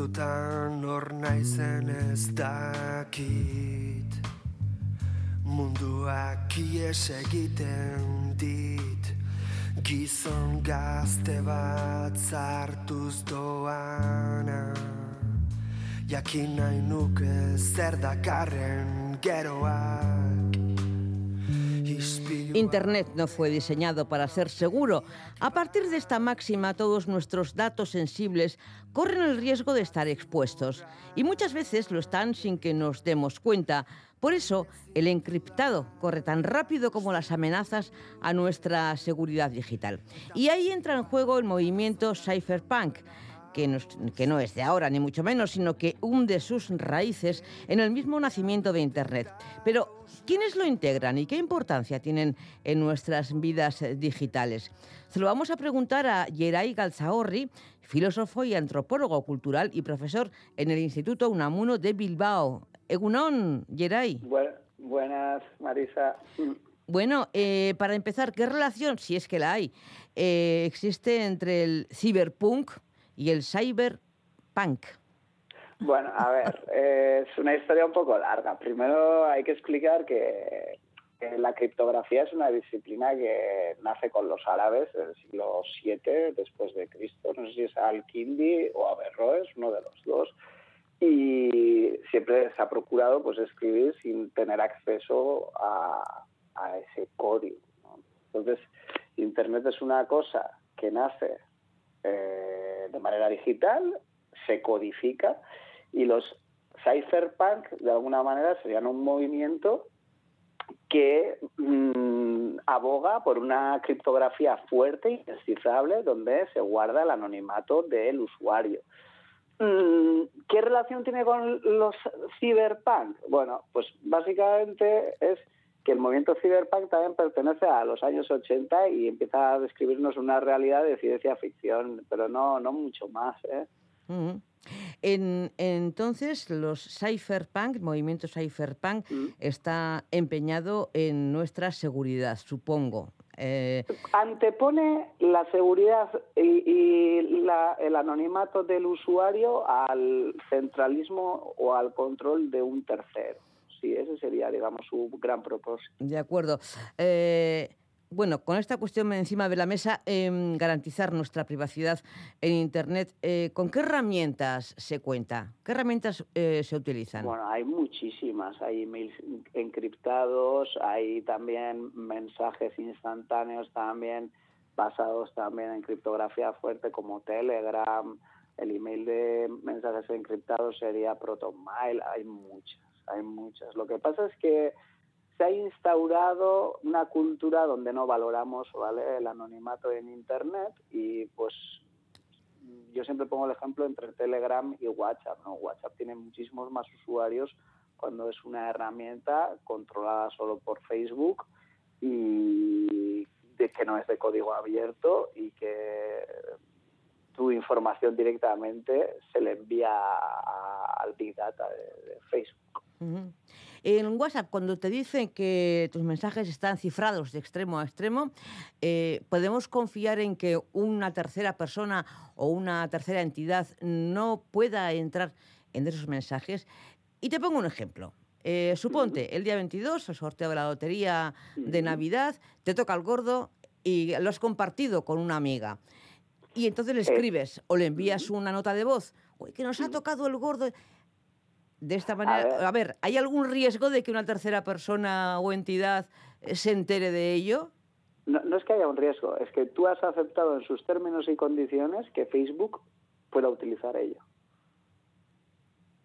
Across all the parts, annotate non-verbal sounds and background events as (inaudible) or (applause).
batzutan hor naizen ez dakit. Munduak ies egiten dit. Gizon gazte bat zartuz doana. Jakin nahi nuke zer dakarren geroak Internet no fue diseñado para ser seguro. A partir de esta máxima, todos nuestros datos sensibles corren el riesgo de estar expuestos. Y muchas veces lo están sin que nos demos cuenta. Por eso, el encriptado corre tan rápido como las amenazas a nuestra seguridad digital. Y ahí entra en juego el movimiento cypherpunk que no, que no, es de ahora, ni mucho menos, sino que hunde sus raíces en el mismo nacimiento de Internet. Pero, ¿quiénes lo integran y qué importancia tienen en nuestras vidas digitales? Se lo vamos a preguntar a Yeray Galzahorri, filósofo y antropólogo cultural y profesor en el Instituto Unamuno de Bilbao. Egunon, Yeray. buenas, Marisa. Bueno, eh, para empezar, ¿qué relación, si es que la hay, eh, existe entre el ciberpunk, y el cyberpunk? Bueno, a ver, (laughs) es una historia un poco larga. Primero hay que explicar que, la criptografía es una disciplina que nace con los árabes del siglo VII después de Cristo. No sé si es Al-Kindi o Averroes, uno de los dos. Y siempre se ha procurado pues escribir sin tener acceso a, ese código. Entonces, Internet es una cosa que nace eh, de manera digital, se codifica y los cypherpunk de alguna manera serían un movimiento que mm, aboga por una criptografía fuerte indescifrable donde se guarda el anonimato del usuario. Mm, ¿Qué relación tiene con los cyberpunk? Bueno, pues básicamente es que el movimiento cyberpunk también pertenece a los años 80 y empieza a describirnos una realidad de ciencia ficción, pero no, no mucho más. ¿eh? en, entonces, los cypherpunk, el movimiento cypherpunk, está empeñado en nuestra seguridad, supongo. Eh, Antepone la seguridad y, el anonimato del usuario al centralismo o al control de un tercero sí, ese sería, digamos, su gran propósito. De acuerdo. Eh, bueno, con esta cuestión encima de la mesa, em, garantizar nuestra privacidad en Internet, eh, ¿con qué herramientas se cuenta? ¿Qué herramientas eh, se utilizan? Bueno, hay muchísimas. Hay emails encriptados, hay también mensajes instantáneos también basados también en criptografía fuerte como Telegram. El email de mensajes encriptados sería ProtonMail. Hay muchas hay muchas. Lo que pasa es que se ha instaurado una cultura donde no valoramos ¿vale? el anonimato en Internet y pues yo siempre pongo el ejemplo entre Telegram y WhatsApp. ¿no? WhatsApp tiene muchísimos más usuarios cuando es una herramienta controlada solo por Facebook y de que no es de código abierto y que tu información directamente se le envía al Big Data de Facebook. En WhatsApp, cuando te dicen que tus mensajes están cifrados de extremo a extremo, eh, ¿podemos confiar en que una tercera persona o una tercera entidad no pueda entrar en esos mensajes? Y te pongo un ejemplo. Eh, suponte, el día 22, el sorteo de la lotería de Navidad, te toca el gordo y lo has compartido con una amiga. Y entonces le escribes o le envías una nota de voz, Uy, que nos ha tocado el gordo de esta manera, a ver. ¿hay algún riesgo de que una tercera persona o entidad se entere de ello? No, es que haya un riesgo, es que tú has aceptado en sus términos y condiciones que Facebook pueda utilizar ello.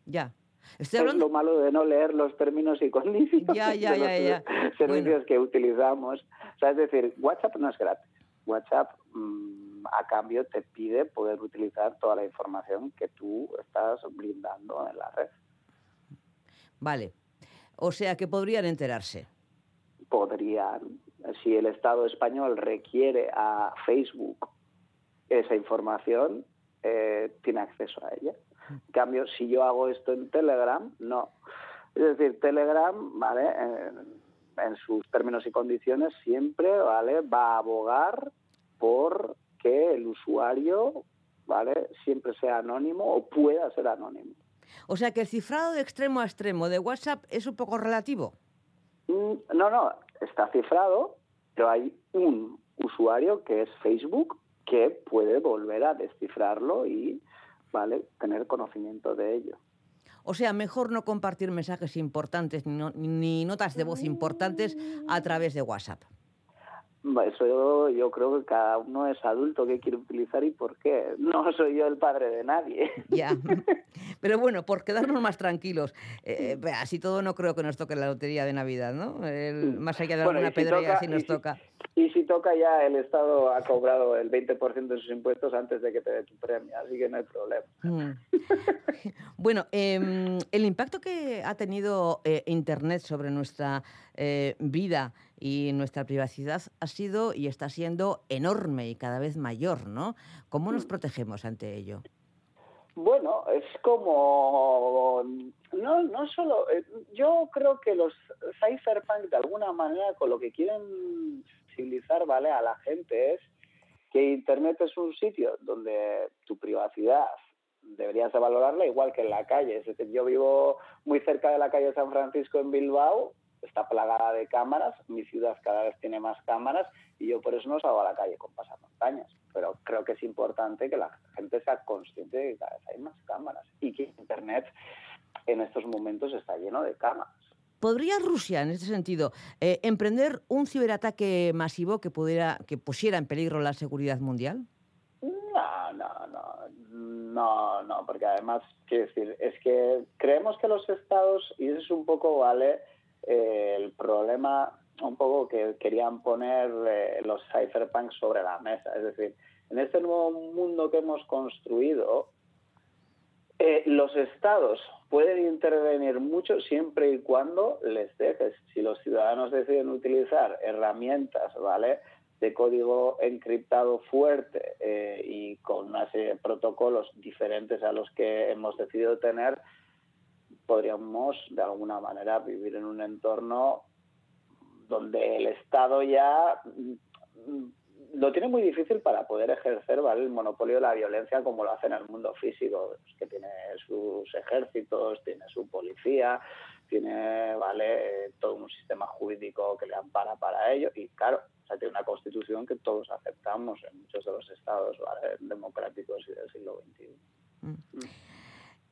Ya. Es lo malo de no leer los términos y condiciones ya, ya, ya, ya. servicios que utilizamos. O sea, es decir, WhatsApp no es gratis. WhatsApp mm, a cambio te pide poder utilizar toda la información que tú estás brindando en la red. Vale. O sea que podrían enterarse. Podrían. Si el Estado español requiere a Facebook esa información, eh, tiene acceso a ella. En cambio, si yo hago esto en Telegram, no. Es decir, Telegram, ¿vale? en sus términos y condiciones siempre, ¿vale? Va a abogar por que el usuario ¿vale? Siempre sea anónimo o pueda ser anónimo. O sea que el cifrado de extremo a extremo de WhatsApp es un poco relativo. Mm, no, no, está cifrado, pero hay un usuario que es Facebook que puede volver a descifrarlo y vale tener conocimiento de ello. O sea, mejor no compartir mensajes importantes ni, notas de voz importantes a través de WhatsApp. Eso yo, creo que cada uno es adulto que quiere utilizar y por qué. No soy yo el padre de nadie. Ya. (laughs) Pero bueno, por quedarnos más tranquilos. Eh, así todo no creo que nos toque la lotería de Navidad, ¿no? más allá de alguna pedrea si nos toca. y si toca ya el Estado ha cobrado el 20% de sus impuestos antes de que te dé tu premio, así que no hay problema. Mm. (laughs) bueno, em, el impacto que ha tenido eh, Internet sobre nuestra eh, vida y nuestra privacidad ha sido y está siendo enorme y cada vez mayor, ¿no? ¿Cómo nos protegemos ante ello? Bueno, es como no no solo eh, yo creo que los cypherpunk de alguna manera con lo que quieren civilizar vale a la gente es que internet es un sitio donde tu privacidad deberías de valorarla igual que en la calle. Yo vivo muy cerca de la calle San Francisco en Bilbao está plagada de cámaras, mi ciudad cada vez tiene más cámaras y yo por eso no salgo a la calle con pasamontañas. Pero creo que es importante que la gente sea consciente de que cada vez hay más cámaras y que Internet en estos momentos está lleno de cámaras. ¿Podría Rusia, en este sentido, eh, emprender un ciberataque masivo que, pudiera, que pusiera en peligro la seguridad mundial? No, no, no, no, no, porque además, quiero decir, es que creemos que los estados, y eso es un poco, vale, eh, el problema un poco que querían poner eh, los cypherpunks sobre la mesa. Es decir, en este nuevo mundo que hemos construido, eh, los estados pueden intervenir mucho siempre y cuando les dejes. Si los ciudadanos deciden utilizar herramientas, ¿vale? de código encriptado fuerte y con una serie de protocolos diferentes a los que hemos decidido tener, podríamos de alguna manera vivir en un entorno donde el Estado ya mm, lo tiene muy difícil para poder ejercer ¿vale? el monopolio de la violencia como lo hace en el mundo físico, que tiene sus ejércitos, tiene su policía, tiene vale todo un sistema jurídico que le ampara para ello y claro, tiene una constitución que todos aceptamos en muchos de los estados democráticos y del siglo XXI.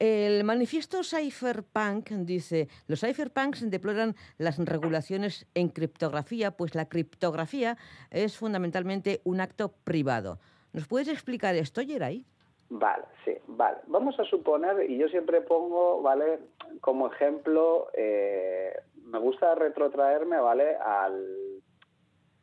El manifiesto Cypherpunk dice, los cypherpunks deploran las regulaciones en criptografía, pues la criptografía es fundamentalmente un acto privado. ¿Nos puedes explicar esto, Geray? Vale, sí, vale. Vamos a suponer, y yo siempre pongo, ¿vale? Como ejemplo, eh, me gusta retrotraerme, ¿vale? Al,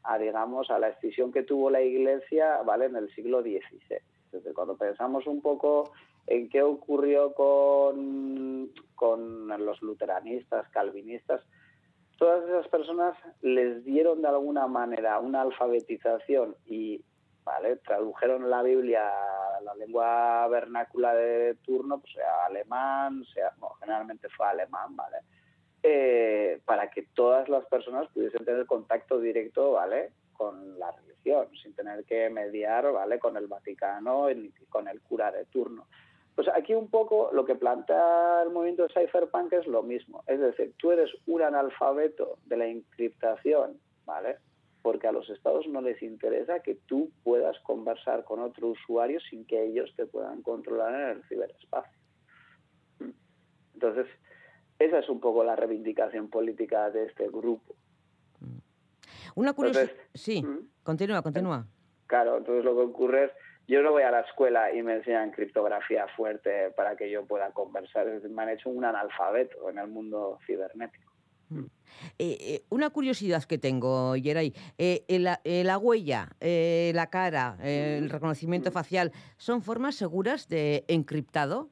a, digamos, a la escisión que tuvo la Iglesia, ¿vale? En el siglo XVI. Desde cuando pensamos un poco en qué ocurrió con, con los luteranistas, calvinistas. Todas esas personas les dieron de alguna manera una alfabetización y ¿vale? tradujeron la Biblia a la lengua vernácula de turno, pues sea alemán, sea, generalmente fue alemán, ¿vale? Eh, para que todas las personas pudiesen tener contacto directo, ¿vale? con la religión, sin tener que mediar, ¿vale? con el Vaticano y con el cura de turno. Pues aquí un poco lo que plantea el movimiento de cypherpunk es lo mismo. Es decir, tú eres un analfabeto de la encriptación, ¿vale? Porque a los estados no les interesa que tú puedas conversar con otro usuario sin que ellos te puedan controlar en el ciberespacio. Entonces, esa es un poco la reivindicación política de este grupo. Una curiosidad. Sí, continúa, continúa. Claro, entonces lo que ocurre es yo no voy a la escuela y me enseñan criptografía fuerte para que yo pueda conversar. Me han hecho un analfabeto en el mundo cibernético. Mm. Eh, eh, una curiosidad que tengo, Yeray, eh, la, huella, la cara, el mm. reconocimiento mm. facial, ¿son formas seguras de encriptado?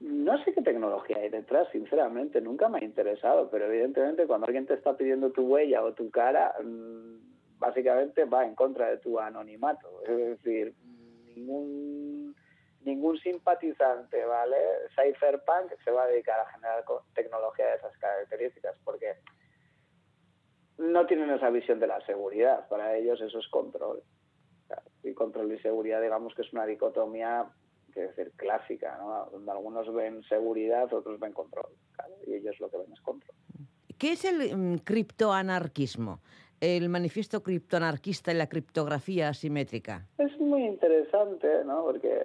No sé qué tecnología hay detrás, sinceramente, nunca me ha interesado, pero evidentemente cuando alguien te está pidiendo tu huella o tu cara, básicamente va en contra de tu anonimato. Es decir, ningún ningún simpatizante, ¿vale? Cypherpunk se va a dedicar a generar tecnología de esas características porque no tienen esa visión de la seguridad. Para ellos eso es control. Y control y seguridad, digamos que es una dicotomía, que decir, clásica, ¿no? Donde algunos ven seguridad, otros ven control. y ellos lo que ven es control. ¿Qué es el mm, criptoanarquismo? El manifiesto criptoanarquista y la criptografía asimétrica. Es muy interesante, ¿no? Porque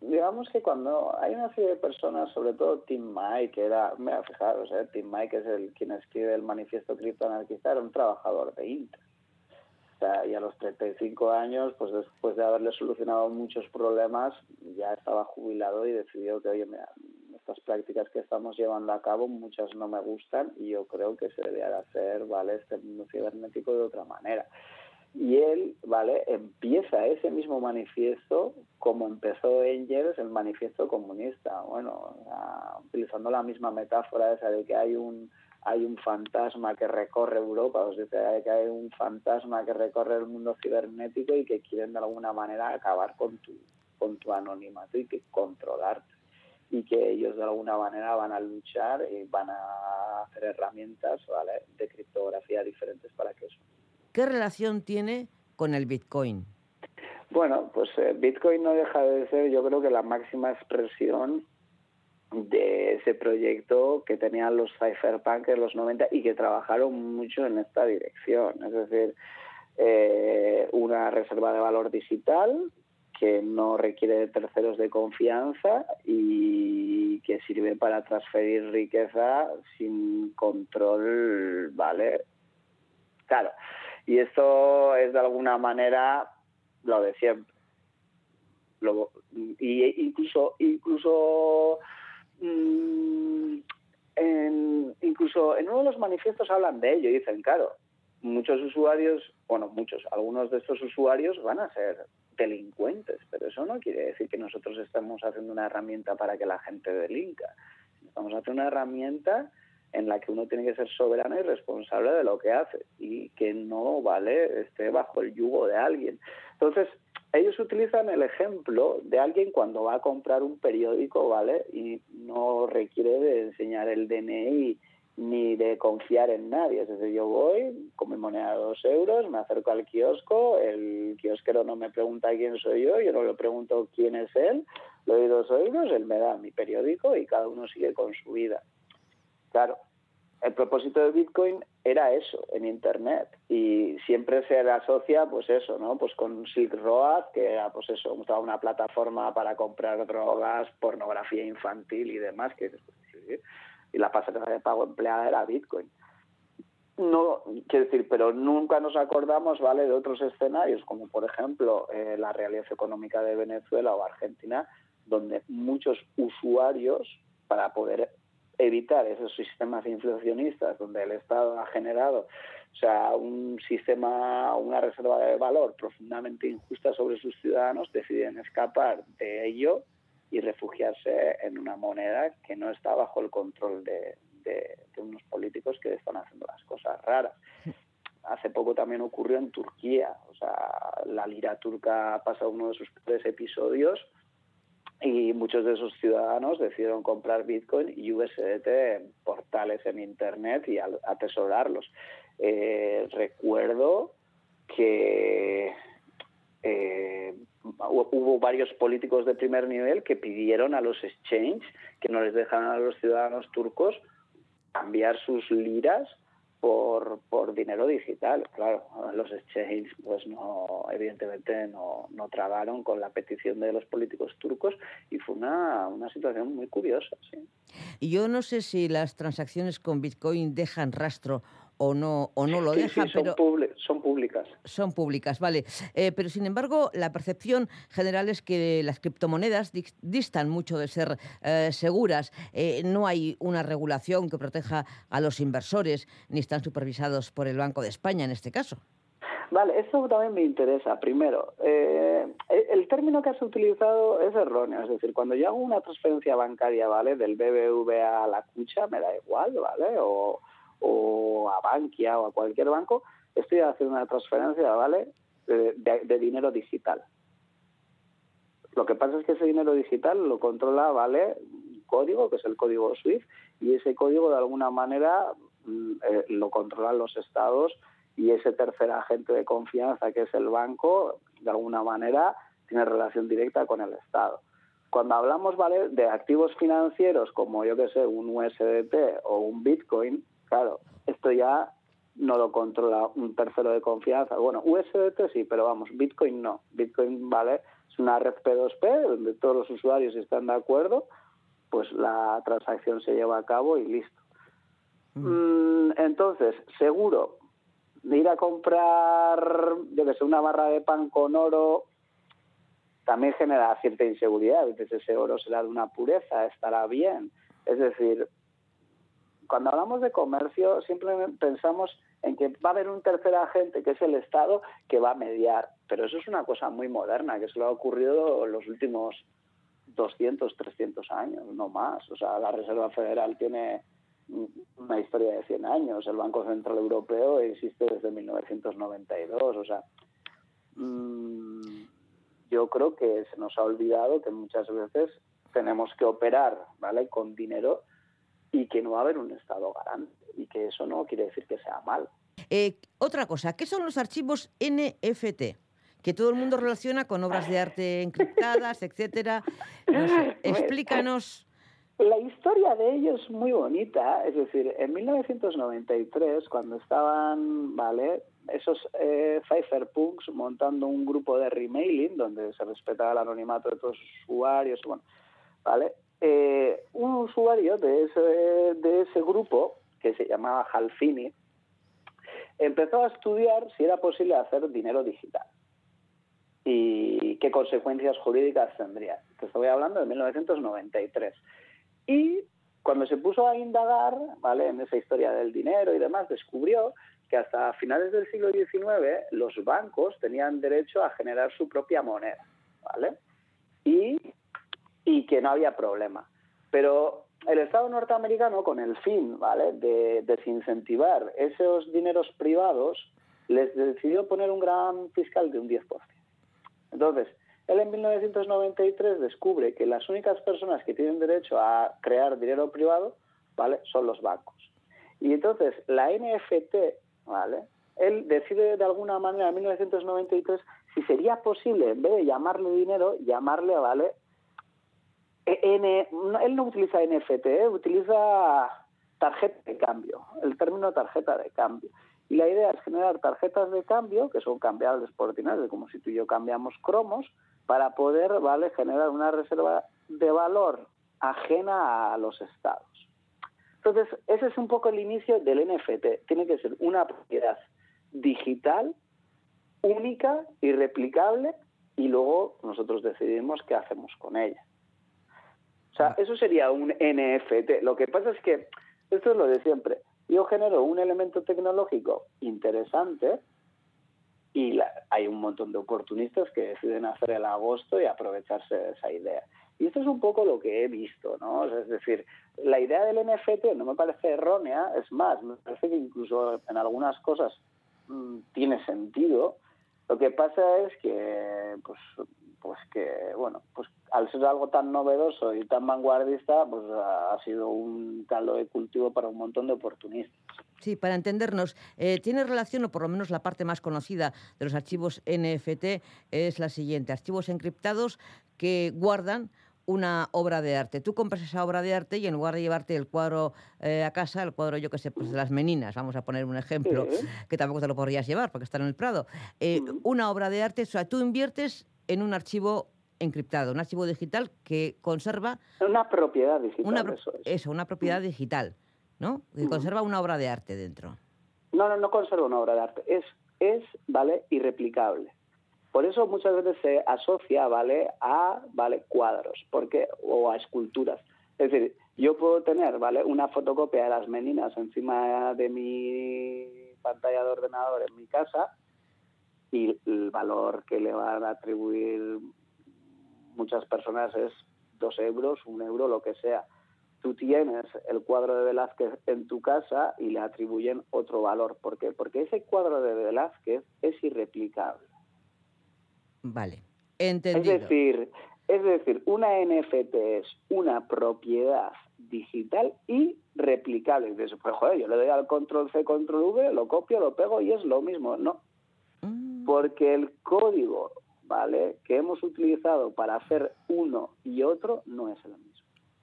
digamos que cuando hay una serie de personas, sobre todo Tim Mike, que era, mira, fijaros, ¿eh? Tim Mike es el quien escribe el manifiesto criptoanarquista, era un trabajador de Intel. O sea, y a los 35 años, pues después de haberle solucionado muchos problemas, ya estaba jubilado y decidió que, oye, mira, estas prácticas que estamos llevando a cabo, muchas no me gustan y yo creo que se debería hacer, ¿vale?, este mundo cibernético de otra manera. Y él, ¿vale?, empieza ese mismo manifiesto como empezó Engels el manifiesto comunista. Bueno, utilizando la misma metáfora esa de que hay un hay un fantasma que recorre Europa, o sea, que hay un fantasma que recorre el mundo cibernético y que quieren de alguna manera acabar con tu, con tu anonimato y que controlarte. Y que ellos de alguna manera van a luchar y van a hacer herramientas ¿vale? de criptografía diferentes para que eso. ¿Qué relación tiene con el Bitcoin? Bueno, pues eh, Bitcoin no deja de ser, yo creo que la máxima expresión de ese proyecto que tenían los cypherpunk en los 90 y que trabajaron mucho en esta dirección. Es decir, eh, una reserva de valor digital que no requiere de terceros de confianza y que sirve para transferir riqueza sin control, ¿vale? Claro. Y esto es de alguna manera lo de siempre. y incluso incluso Mm, incluso en uno de los manifiestos hablan de ello y dicen, claro, muchos usuarios, bueno, muchos, algunos de estos usuarios van a ser delincuentes, pero eso no quiere decir que nosotros estamos haciendo una herramienta para que la gente delinca. Estamos haciendo una herramienta en la que uno tiene que ser soberano y responsable de lo que hace y que no vale esté bajo el yugo de alguien. Entonces, ellos utilizan el ejemplo de alguien cuando va a comprar un periódico, ¿vale? Y no requiere de enseñar el DNI ni de confiar en nadie. Es decir, yo voy con mi moneda de dos euros, me acerco al kiosco, el kiosquero no me pregunta quién soy yo, yo no le pregunto quién es él, le doy dos euros, él me da mi periódico y cada uno sigue con su vida. Claro, el propósito de Bitcoin era eso en Internet y siempre se asocia pues eso, ¿no? Pues con Silk Road, que era pues eso, una plataforma para comprar drogas, pornografía infantil y demás, que y la pasarela de pago empleada era Bitcoin. No, quiero decir, pero nunca nos acordamos, ¿vale?, de otros escenarios, como por ejemplo eh, la realidad económica de Venezuela o Argentina, donde muchos usuarios, para poder evitar esos sistemas inflacionistas donde el Estado ha generado o sea, un sistema, una reserva de valor profundamente injusta sobre sus ciudadanos, deciden escapar de ello y refugiarse en una moneda que no está bajo el control de, unos políticos que están haciendo las cosas raras. Hace poco también ocurrió en Turquía, o sea, la lira turca ha pasado uno de sus tres episodios y muchos de esos ciudadanos decidieron comprar Bitcoin y USDT en portales en Internet y atesorarlos. Eh, recuerdo que eh, hubo varios políticos de primer nivel que pidieron a los exchange que no les dejaran a los ciudadanos turcos cambiar sus liras por, por dinero digital. Claro, los exchanges pues no, evidentemente no, no tragaron con la petición de los políticos turcos y fue una, una situación muy curiosa. ¿sí? Y yo no sé si las transacciones con Bitcoin dejan rastro o no, o no lo deja, son pero... son públicas. Son públicas, vale. Eh, pero sin embargo, la percepción general es que las criptomonedas distan mucho de ser eh, seguras. Eh, no hay una regulación que proteja a los inversores, ni están supervisados por el Banco de España en este caso. Vale, eso también me interesa. Primero, el término que has utilizado es erróneo. Es decir, cuando yo hago una transferencia bancaria, ¿vale? Del BBVA a la cucha, me da igual, ¿vale? O, o a Bankia o a cualquier banco, estoy haciendo una transferencia, ¿vale? De, dinero digital. Lo que pasa es que ese dinero digital lo controla, ¿vale? Un código, que es el código SWIFT, y ese código de alguna manera mm, eh, lo controlan los estados y ese tercer agente de confianza que es el banco, de alguna manera tiene relación directa con el Estado. Cuando hablamos ¿vale? de activos financieros como yo que sé, un USDT o un Bitcoin, claro, esto ya no lo controla un tercero de confianza. Bueno, USDT sí, pero vamos, Bitcoin no. Bitcoin, ¿vale? Es una red P2P donde todos los usuarios están de acuerdo, pues la transacción se lleva a cabo y listo. Mm. Mm, entonces, seguro de ir a comprar, yo que sé, una barra de pan con oro también genera cierta inseguridad. Entonces ese oro será de una pureza, estará bien. Es decir, cuando hablamos de comercio siempre pensamos en que va a haber un tercer agente, que es el Estado, que va a mediar. Pero eso es una cosa muy moderna, que se lo ha ocurrido en los últimos 200, 300 años, no más. O sea, la Reserva Federal tiene una historia de 100 años, el Banco Central Europeo existe desde 1992. O sea, mmm, yo creo que se nos ha olvidado que muchas veces tenemos que operar, ¿vale? Con dinero y que no va a haber un Estado garante y que eso no quiere decir que sea mal. Eh, otra cosa, ¿qué son los archivos NFT? Que todo el mundo relaciona con obras de arte encriptadas, etcétera. (laughs) explícanos. La historia de ellos es muy bonita, es decir, en 1993, cuando estaban, ¿vale? esos eh, cypherpunks montando un grupo de remailing donde se respetaba el anonimato de todos los usuarios, bueno, ¿vale? Eh, un usuario de ese, grupo, que se llamaba Halfini, empezó a estudiar si era posible hacer dinero digital y qué consecuencias jurídicas tendría. Te estoy hablando de 1993. Y cuando se puso a indagar, ¿vale? En esa historia del dinero y demás, descubrió que hasta finales del siglo XIX los bancos tenían derecho a generar su propia moneda, ¿vale? Y que no había problema. Pero el Estado norteamericano, con el fin, ¿vale?, de desincentivar esos dineros privados, les decidió poner un gran fiscal de un 10%. Entonces, él en 1993 descubre que las únicas personas que tienen derecho a crear dinero privado, ¿vale?, son los bancos. Y entonces la NFT ¿vale? Él decide de alguna manera en 1993 si sería posible, en vez de llamarle dinero, llamarle, ¿vale? E, N, él no utiliza NFT, ¿eh? utiliza tarjeta de cambio, el término tarjeta de cambio. Y la idea es generar tarjetas de cambio, que son cambiables por ordinario, como si tú y yo cambiamos cromos, para poder ¿vale? generar una reserva de valor ajena a los estados. Entonces, ese es un poco el inicio del NFT. Tiene que ser una propiedad digital, única, irreplicable, y luego nosotros decidimos qué hacemos con ella. O sea, eso sería un NFT. Lo que pasa es que, esto es lo de siempre, yo genero un elemento tecnológico interesante y hay un montón de oportunistas que deciden hacer el agosto y aprovecharse de esa idea. Y esto es un poco lo que he visto, ¿no? es decir, la idea del NFT no me parece errónea, es más, me parece que incluso en algunas cosas mm, tiene sentido. Lo que pasa es que, pues, pues que, bueno, pues al ser algo tan novedoso y tan vanguardista, pues ha sido un caldo de cultivo para un montón de oportunistas. Sí, para entendernos, eh, tiene relación, o por lo menos la parte más conocida de los archivos NFT es la siguiente, archivos encriptados que guardan una obra de arte. Tú compras esa obra de arte y en lugar de llevarte el cuadro eh, a casa, el cuadro, yo que sé, pues de las meninas, vamos a poner un ejemplo, que tampoco te lo podrías llevar porque está en el Prado, eh, una obra de arte, o sea, tú inviertes en un archivo encriptado, un archivo digital que conserva... Una propiedad digital, una, eso, es. eso una propiedad digital, ¿no? Que conserva una obra de arte dentro. No, no, no conserva una obra de arte, es, es ¿vale?, irreplicable. Por eso muchas veces se asocia, ¿vale?, a, ¿vale?, cuadros, porque o a esculturas. Es decir, yo puedo tener, ¿vale?, una fotocopia de las meninas encima de mi pantalla de ordenador en mi casa y el valor que le van a atribuir muchas personas es dos euros, un euro, lo que sea. Tú tienes el cuadro de Velázquez en tu casa y le atribuyen otro valor. ¿Por qué? Porque ese cuadro de Velázquez es irreplicable. Vale, entendido. Es decir, Es decir, una NFT es una propiedad digital y replicable. Y dices, pues joder, yo le doy al control C, control V, lo copio, lo pego y es lo mismo. No. Mm. Porque el código, ¿vale? Que hemos utilizado para hacer uno y otro no es el mismo.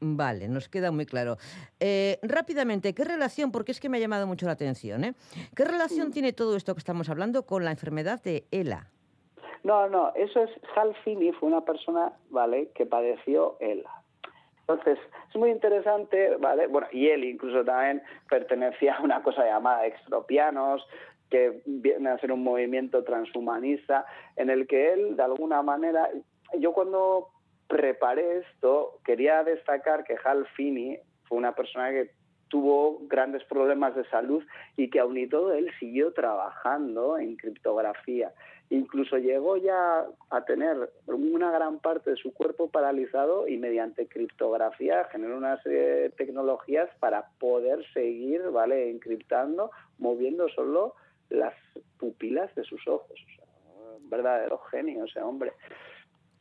Vale, nos queda muy claro. Eh, rápidamente, ¿qué relación, porque es que me ha llamado mucho la atención, ¿eh? ¿qué relación tiene todo esto que estamos hablando con la enfermedad de ELA? No, no, eso es, Hal Finney fue una persona, ¿vale?, que padeció ELA. Entonces, es muy interesante, ¿vale? Bueno, y él incluso también pertenecía a una cosa llamada extropianos, que viene a ser un movimiento transhumanista, en el que él, de alguna manera, yo cuando preparé esto, quería destacar que Hal Finney fue una persona que tuvo grandes problemas de salud y que aun y todo él siguió trabajando en criptografía. Incluso llegó ya a tener una gran parte de su cuerpo paralizado y mediante criptografía generó una serie de tecnologías para poder seguir, ¿vale?, encriptando, moviendo solo las pupilas de sus ojos. un verdadero genio ese hombre.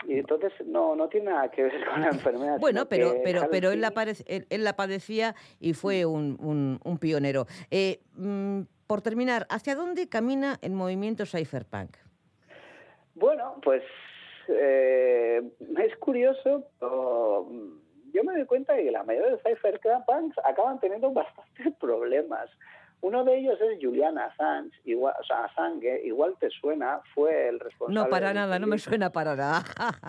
Y entonces no, no tiene nada que ver con la enfermedad. Bueno, pero, pero, pero él, la él, la padecía y fue un, un, pionero. Eh, mm, por terminar, ¿hacia dónde camina el movimiento Cypherpunk? Bueno, pues eh, es curioso, yo me doy cuenta de que la mayoría de cypherpunks acaban teniendo (laughs) bastantes problemas. Uno de ellos es Julian Assange, igual, o sea, Assange, igual te suena, fue el responsable... No, para nada, no me suena para nada.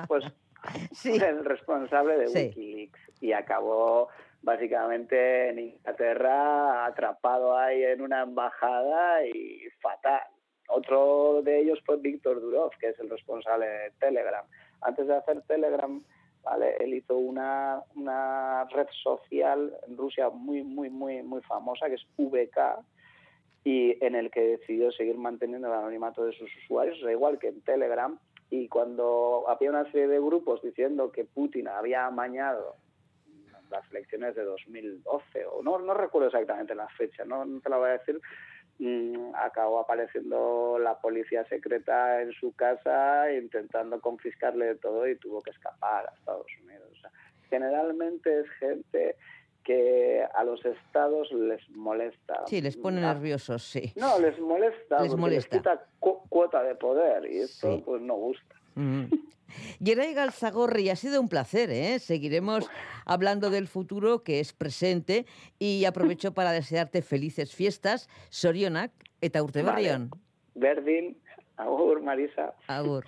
pues (laughs) sí. el responsable de Wikileaks y acabó básicamente en Inglaterra atrapado ahí en una embajada y fatal. Otro de ellos fue Víctor Durov, que es el responsable de Telegram. Antes de hacer Telegram, ¿vale? Él hizo una, una red social en Rusia muy, muy, muy, muy famosa, que es VK, y en el que decidió seguir manteniendo el anonimato de sus usuarios, igual que en Telegram. Y cuando había una serie de grupos diciendo que Putin había amañado las elecciones de 2012, o no, no recuerdo exactamente la fecha, no, no te la voy a decir, acabó apareciendo la policía secreta en su casa intentando confiscarle todo y tuvo que escapar a Estados Unidos. generalmente es gente que a los estados les molesta. Sí, les pone nerviosos, sí. No, les molesta, les molesta. quita cuota de poder y esto pues no gusta. Mm. Galzagorri, ha sido un placer, ¿eh? Seguiremos hablando del futuro que es presente y aprovecho para desearte felices fiestas. Sorionak eta urte berrión. Berdin, agur, Marisa. Agur.